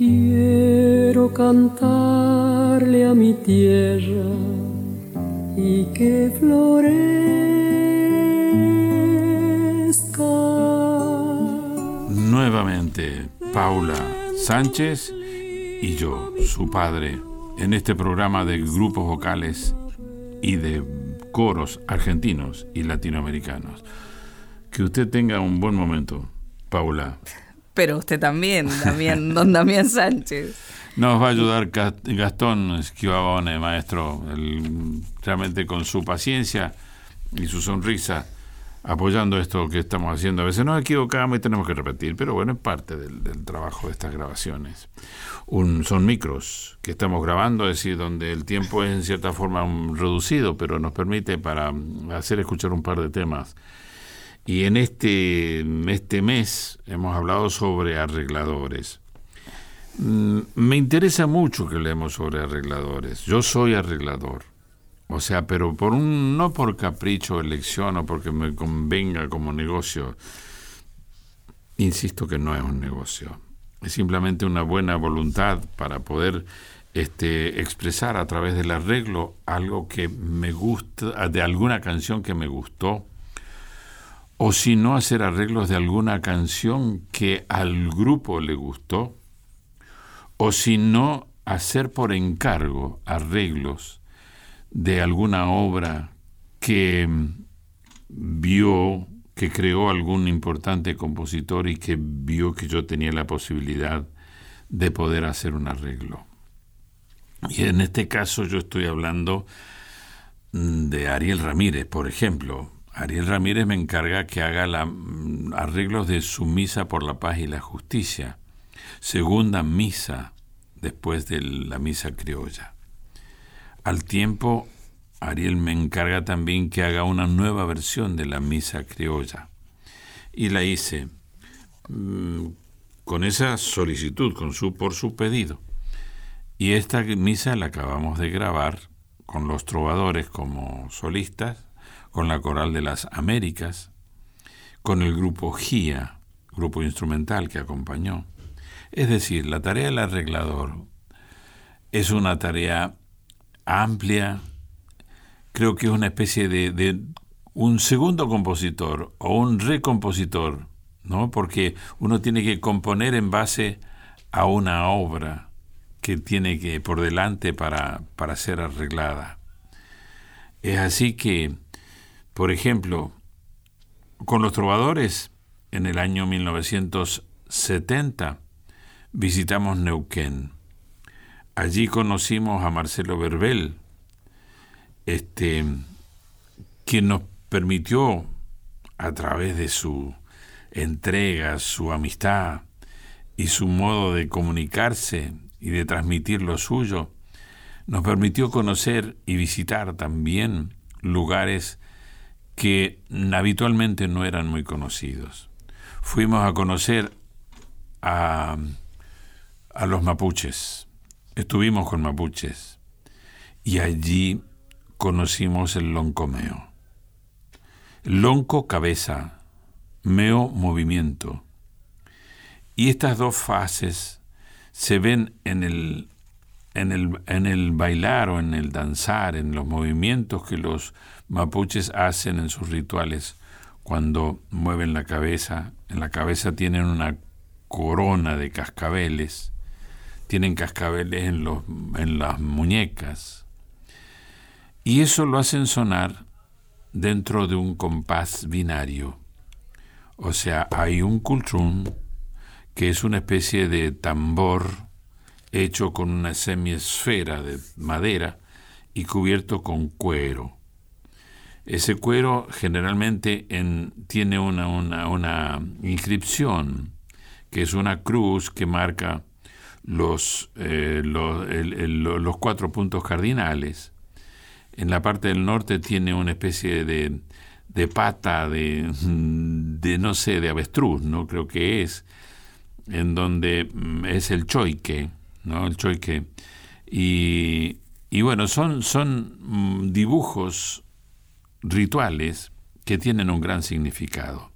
Quiero cantarle a mi tierra y que florezca. Nuevamente, Paula Sánchez y yo, su padre, en este programa de grupos vocales y de coros argentinos y latinoamericanos. Que usted tenga un buen momento, Paula. Pero usted también, también, don Damián Sánchez. Nos va a ayudar Gastón Esquivabone, maestro, realmente con su paciencia y su sonrisa, apoyando esto que estamos haciendo. A veces nos equivocamos y tenemos que repetir, pero bueno, es parte del, trabajo de estas grabaciones. Un, son micros que estamos grabando, es decir, donde el tiempo es en cierta forma reducido, pero nos permite para hacer escuchar un par de temas y en este, este mes hemos hablado sobre arregladores. Mm, me interesa mucho que leemos sobre arregladores. Yo soy arreglador. O sea, pero por un, no por capricho elección o porque me convenga como negocio. Insisto que no es un negocio. Es simplemente una buena voluntad para poder este, expresar a través del arreglo algo que me gusta, de alguna canción que me gustó o si no hacer arreglos de alguna canción que al grupo le gustó, o si no hacer por encargo arreglos de alguna obra que vio, que creó algún importante compositor y que vio que yo tenía la posibilidad de poder hacer un arreglo. Y en este caso yo estoy hablando de Ariel Ramírez, por ejemplo, Ariel Ramírez me encarga que haga la, mm, arreglos de su misa por la paz y la justicia, segunda misa después de la misa criolla. Al tiempo, Ariel me encarga también que haga una nueva versión de la misa criolla. Y la hice mm, con esa solicitud, con su, por su pedido. Y esta misa la acabamos de grabar con los trovadores como solistas con la Coral de las Américas, con el grupo GIA, grupo instrumental que acompañó. Es decir, la tarea del arreglador es una tarea amplia, creo que es una especie de, un segundo compositor o un recompositor, ¿no? Porque uno tiene que componer en base a una obra que tiene que por delante para, para ser arreglada. Es así que por ejemplo, con los trovadores, en el año 1970, visitamos Neuquén. Allí conocimos a Marcelo Verbel, este, quien nos permitió, a través de su entrega, su amistad y su modo de comunicarse y de transmitir lo suyo, nos permitió conocer y visitar también lugares que habitualmente no eran muy conocidos. Fuimos a conocer a, a los mapuches, estuvimos con mapuches y allí conocimos el loncomeo. Lonco cabeza, meo movimiento. Y estas dos fases se ven en el, en el, en el bailar o en el danzar, en los movimientos que los mapuches hacen en sus rituales cuando mueven la cabeza. En la cabeza tienen una corona de cascabeles, tienen cascabeles en, los, en las muñecas. Y eso lo hacen sonar dentro de un compás binario. O sea, hay un cultrún que es una especie de tambor hecho con una semiesfera de madera y cubierto con cuero. Ese cuero generalmente tiene una, inscripción, que es una cruz que marca los, eh, los, cuatro puntos cardinales. En la parte del norte tiene una especie de, de pata de, de, no sé, de avestruz, ¿no? Creo que es, en donde mm, es el choique, ¿no? El choique. Y, y bueno, son, son mm, dibujos rituales que tienen un gran significado.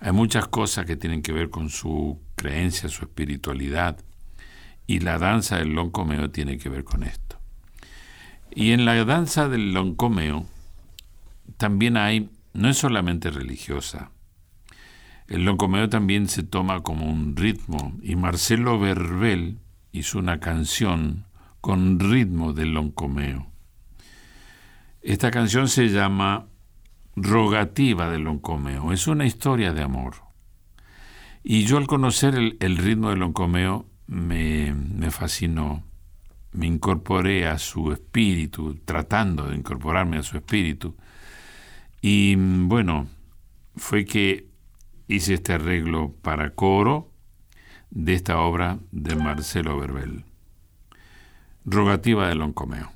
Hay muchas cosas que tienen que ver con su creencia, su espiritualidad, Y la danza del loncomeo tiene que ver con esto. Y en la danza del loncomeo también hay, no es solamente religiosa, el loncomeo también se toma como un ritmo y Marcelo Verbel hizo una canción con ritmo del loncomeo. Esta canción se llama Rogativa del loncomeo, es una historia de amor. Y yo al conocer el, ritmo del loncomeo me, me fascinó, me incorporé a su espíritu, tratando de incorporarme a su espíritu. Y bueno, fue que hice este arreglo para coro de esta obra de Marcelo Verbel. Rogativa de Loncomeo.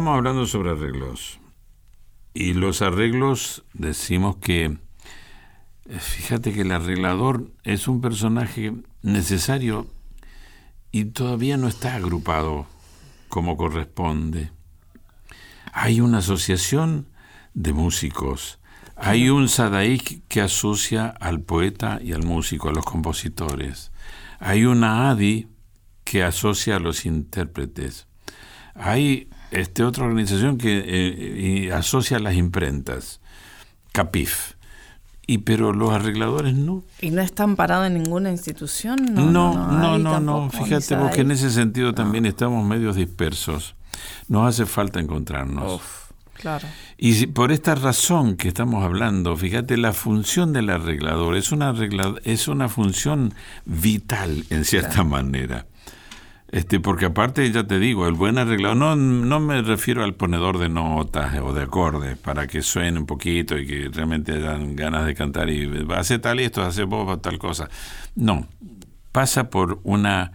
Estamos hablando sobre arreglos. Y los arreglos decimos que, eh, fíjate que el arreglador es un personaje necesario y todavía no está agrupado como corresponde. Hay una asociación de músicos. Hay un sadaik que asocia al poeta y al músico, a los compositores. Hay una adi que asocia a los intérpretes. Hay este, otra organización que eh, asocia a las imprentas, CAPIF. Y pero los arregladores no. ¿Y no están parados en ninguna institución? No, no, no, no. Fíjate vos que en ese sentido también estamos medios dispersos. Nos hace falta encontrarnos. claro. Y por esta razón que estamos hablando, fíjate, la función del arreglador es una, es una función vital en cierta manera. Este, porque aparte, ya te digo, el buen arreglador, no, no me refiero al ponedor de notas o de acordes para que suene un poquito y que realmente hayan ganas de cantar y va a hacer tal esto, hace vos tal cosa. No, pasa por una,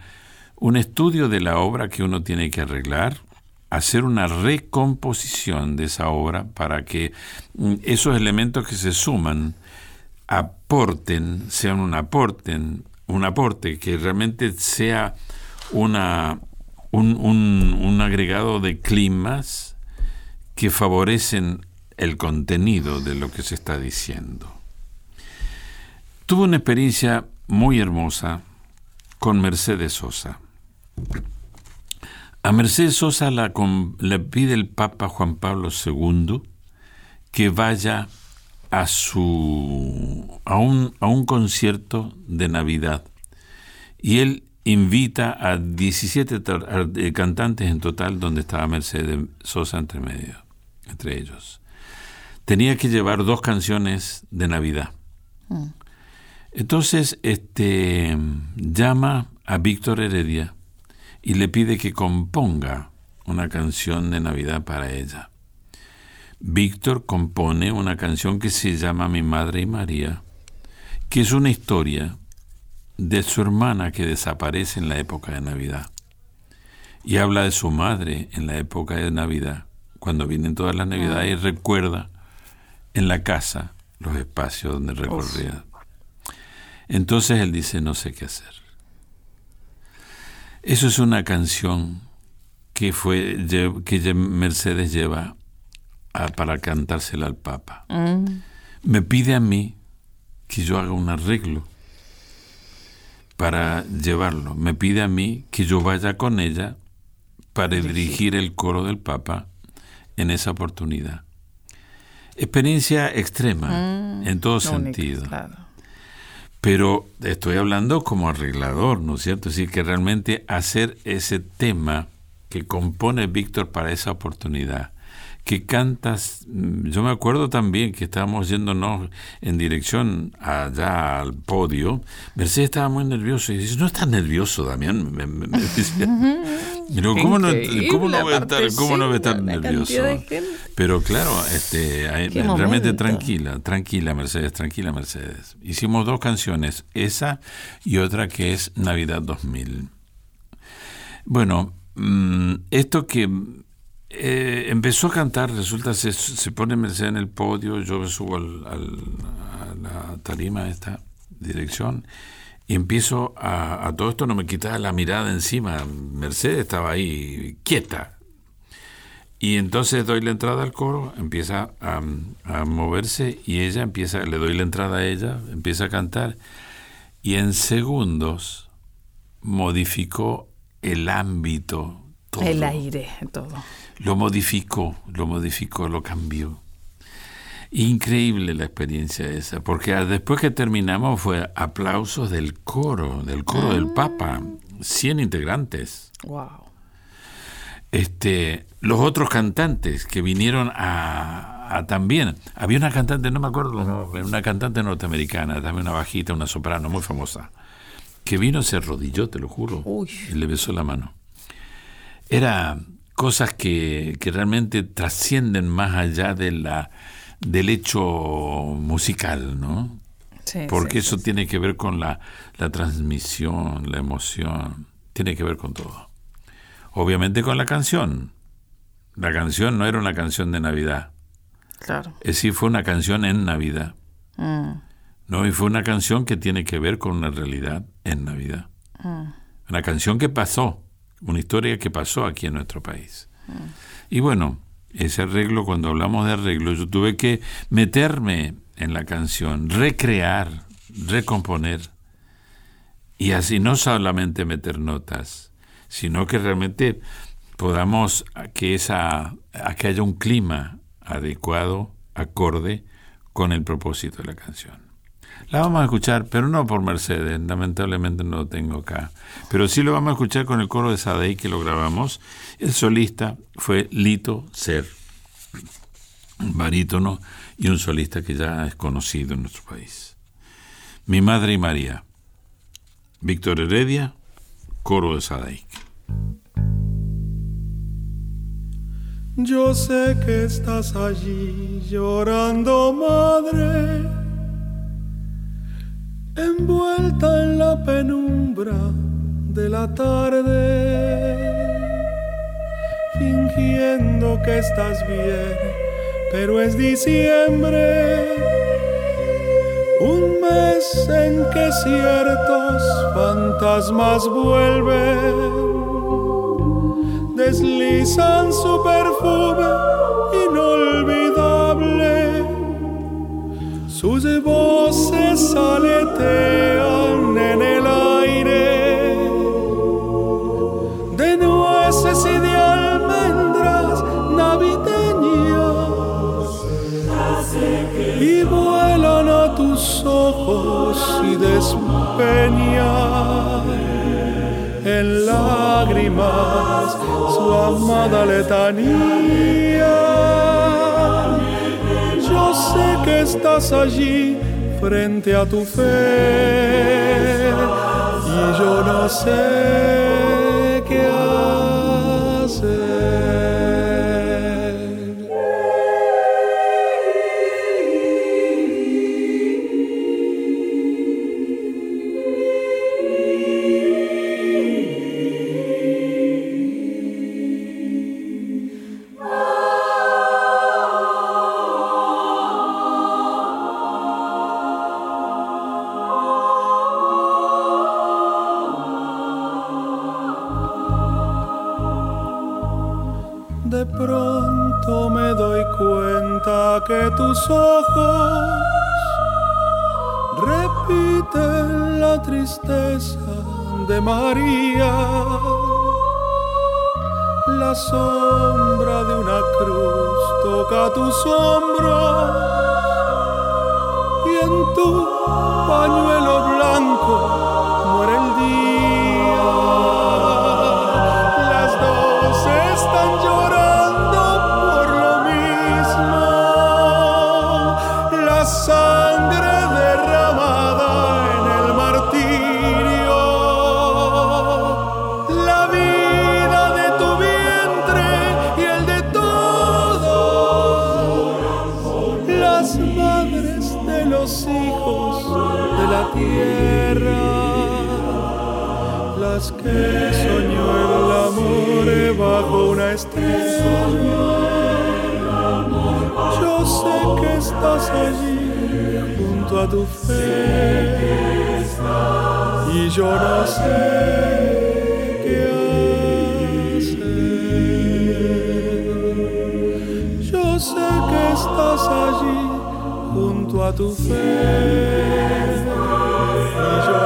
un estudio de la obra que uno tiene que arreglar, hacer una recomposición de esa obra para que mm, esos elementos que se suman aporten, sean un aporten, un aporte que realmente sea una, un, un, agregado de climas que favorecen el contenido de lo que se está diciendo. Tuve una experiencia muy hermosa con Mercedes Sosa. A Mercedes Sosa la, le pide el Papa Juan Pablo II que vaya a, su, a, un, a un concierto de Navidad. Y él invita a 17 eh, cantantes en total, donde estaba Mercedes Sosa entre medio, entre ellos. Tenía que llevar dos canciones de Navidad. Mm. Entonces, este llama a Víctor Heredia y le pide que componga una canción de Navidad para ella. Víctor compone una canción que se llama Mi Madre y María, que es una historia de su hermana que desaparece en la época de Navidad. Y habla de su madre en la época de Navidad, cuando vienen todas las Navidades y recuerda en la casa los espacios donde recorría. Entonces él dice, no sé qué hacer. Eso es una canción que, fue, que Mercedes lleva para cantársela al Papa. Mm. Me pide a mí que yo haga un arreglo para llevarlo. Me pide a mí que yo vaya con ella para dirigir el coro del Papa en esa oportunidad. Experiencia extrema mm, en todo sentido. Pero estoy hablando como arreglador, ¿no es cierto? Es decir, que realmente hacer ese tema que compone Víctor para esa oportunidad que cantas, mm, yo me acuerdo también que estábamos yéndonos en dirección allá al podio, Mercedes estaba muy nervioso y dice, no estás nervioso, Damián, me, ¿cómo no, ¿cómo no, voy a estar, cómo no voy a estar nervioso? Pero claro, este, realmente tranquila, tranquila Mercedes, tranquila Mercedes. Hicimos dos canciones, esa y otra que es Navidad 2000. Bueno, mm, esto que eh, empezó a cantar, resulta, se, se pone Mercedes en el podio, yo subo al, a la tarima, esta dirección, y empiezo a, todo esto, no me quitaba la mirada encima, Mercedes estaba ahí quieta. Y entonces doy la entrada al coro, empieza a, a moverse y ella empieza, le doy la entrada a ella, empieza a cantar y en segundos modificó el ámbito. Todo. El aire, todo lo modificó, lo modificó, lo cambió. Increíble la experiencia esa, porque después que terminamos fue aplausos del coro, del coro del Papa, 100 integrantes. Wow. Este, los otros cantantes que vinieron a, también, había una cantante, no me acuerdo una cantante norteamericana, también una bajita, una soprano muy famosa, que vino, se arrodilló, te lo juro, y le besó la mano. Era cosas que, realmente trascienden más allá de la, del hecho musical, ¿no? Porque eso tiene que ver con la, la transmisión, la emoción, tiene que ver con todo. Obviamente con la canción. La canción no era una canción de Navidad. Claro. Es decir, fue una canción en Navidad. Mm. No, y fue una canción que tiene que ver con una realidad en Navidad. Mm. Una canción que pasó una historia que pasó aquí en nuestro país. Y bueno, ese arreglo, cuando hablamos de arreglo, yo tuve que meterme en la canción, recrear, recomponer, y así no solamente meter notas, sino que realmente podamos que esa que haya un clima adecuado, acorde con el propósito de la canción. La vamos a escuchar, pero no por Mercedes, lamentablemente no lo tengo acá. Pero sí lo vamos a escuchar con el coro de Sadei que lo grabamos. El solista fue Lito Ser, un barítono y un solista que ya es conocido en nuestro país. Mi Madre y María, Víctor Heredia, coro de Sadaic. Yo sé que estás allí llorando, madre, envuelta en la penumbra de la tarde, fingiendo que estás bien, pero es diciembre, un mes en que ciertos fantasmas vuelven deslizan su perfume inolvidable. Voces aletean en el aire de nueces y de almendras navideñas y vuelan a tus ojos y despeñan en lágrimas su amada letanía. Estás allí frente a tu fe que tus ojos repiten la tristeza de María. La sombra de una cruz toca tus hombros y en tu pañuelo blanco allí junto a tu fe y yo no sé qué. Yo sé que estás allí junto a tu fe y yo.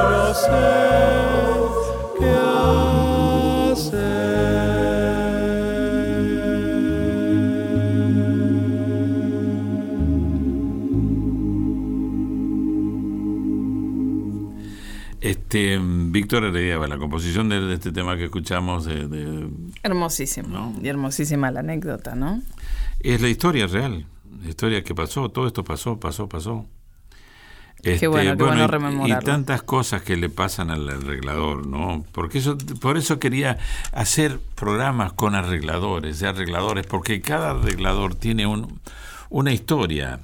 Este, Víctor Heredia, la composición de, este tema que escuchamos de, hermosísimo y hermosísima la anécdota, ¿no? Es la historia real, la historia que pasó, todo esto pasó, pasó, pasó. Este, qué bueno, qué bueno, y, y, tantas cosas que le pasan al arreglador, ¿no? Porque eso, por eso quería hacer programas con arregladores, de arregladores, porque cada arreglador tiene un, una historia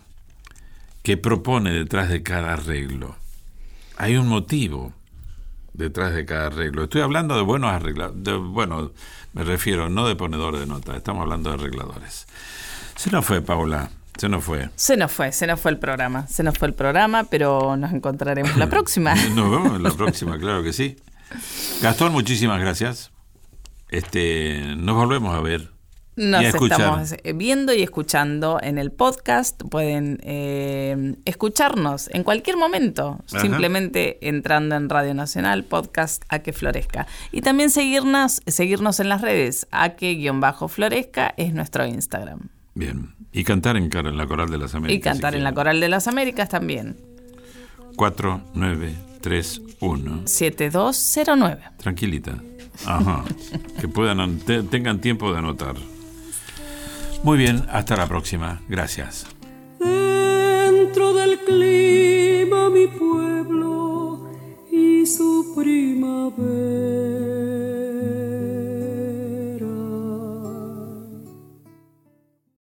que propone detrás de cada arreglo. Hay un motivo detrás de cada arreglo. Estoy hablando de buenos arregladores, bueno, me refiero no de ponedores de notas, estamos hablando de arregladores. Se nos fue, Paula. Se nos fue. Se nos fue, se nos fue el programa. Se nos fue el programa, pero nos encontraremos la próxima. nos vemos la próxima, claro que sí. Gastón, muchísimas gracias. Este, nos volvemos a ver Nos estamos eh, viendo y escuchando en el podcast. Pueden eh, escucharnos en cualquier momento, Ajá. simplemente entrando en Radio Nacional, podcast A que Florezca. Y también seguirnos, seguirnos en las redes. A que-florezca es nuestro Instagram. Bien. Y cantar en, la Coral de las Américas. Y cantar si en la. Coral de las Américas también. 4, 9, 3, 1. 7209. Tranquilita. Ajá. que puedan, an- te- tengan tiempo de anotar. Muy bien, hasta la próxima. Gracias. Dentro del clima mi pueblo y su primavera.